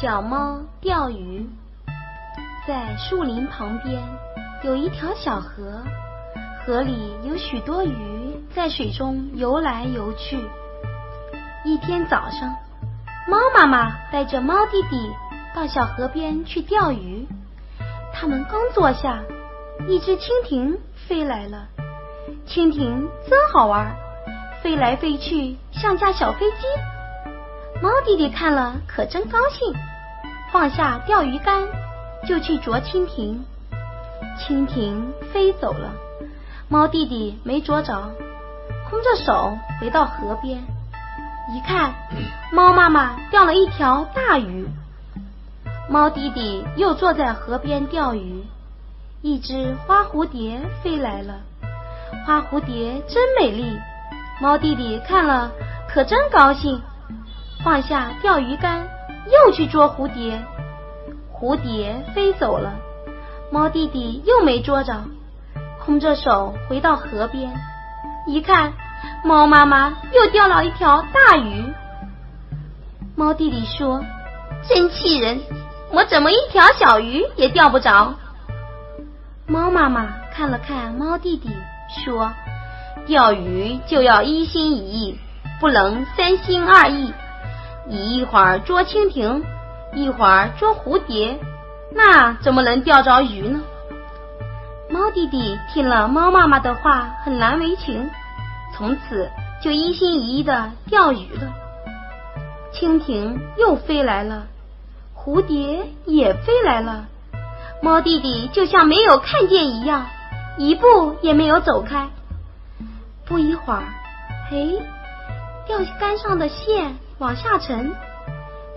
小猫钓鱼，在树林旁边有一条小河，河里有许多鱼在水中游来游去。一天早上，猫妈妈带着猫弟弟到小河边去钓鱼。他们刚坐下，一只蜻蜓飞来了。蜻蜓真好玩，飞来飞去像架小飞机。猫弟弟看了可真高兴，放下钓鱼竿就去捉蜻蜓。蜻蜓飞走了，猫弟弟没捉着，空着手回到河边，一看，猫妈妈钓了一条大鱼。猫弟弟又坐在河边钓鱼，一只花蝴蝶飞来了，花蝴蝶真美丽，猫弟弟看了可真高兴。放下钓鱼竿，又去捉蝴蝶。蝴蝶飞走了，猫弟弟又没捉着，空着手回到河边，一看，猫妈妈又钓了一条大鱼。猫弟弟说：“真气人，我怎么一条小鱼也钓不着？”猫妈妈看了看猫弟弟，说：“钓鱼就要一心一意，不能三心二意。”你一会儿捉蜻蜓，一会儿捉蝴蝶，那怎么能钓着鱼呢？猫弟弟听了猫妈妈的话，很难为情，从此就一心一意的钓鱼了。蜻蜓又飞来了，蝴蝶也飞来了，猫弟弟就像没有看见一样，一步也没有走开。不一会儿，嘿，钓竿上的线。往下沉，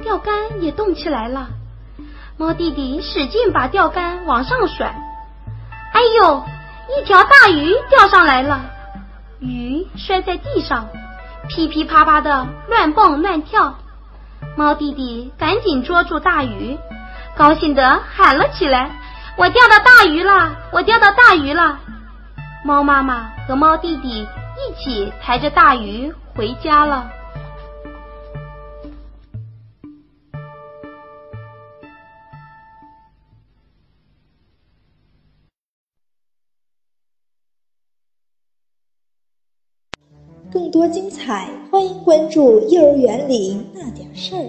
钓竿也动起来了。猫弟弟使劲把钓竿往上甩，哎呦，一条大鱼钓上来了，鱼摔在地上，噼噼啪啪的乱蹦乱跳。猫弟弟赶紧捉住大鱼，高兴的喊了起来：“我钓到大鱼了！我钓到大鱼了！”猫妈妈和猫弟弟一起抬着大鱼回家了。更多精彩，欢迎关注《幼儿园里那点事儿》。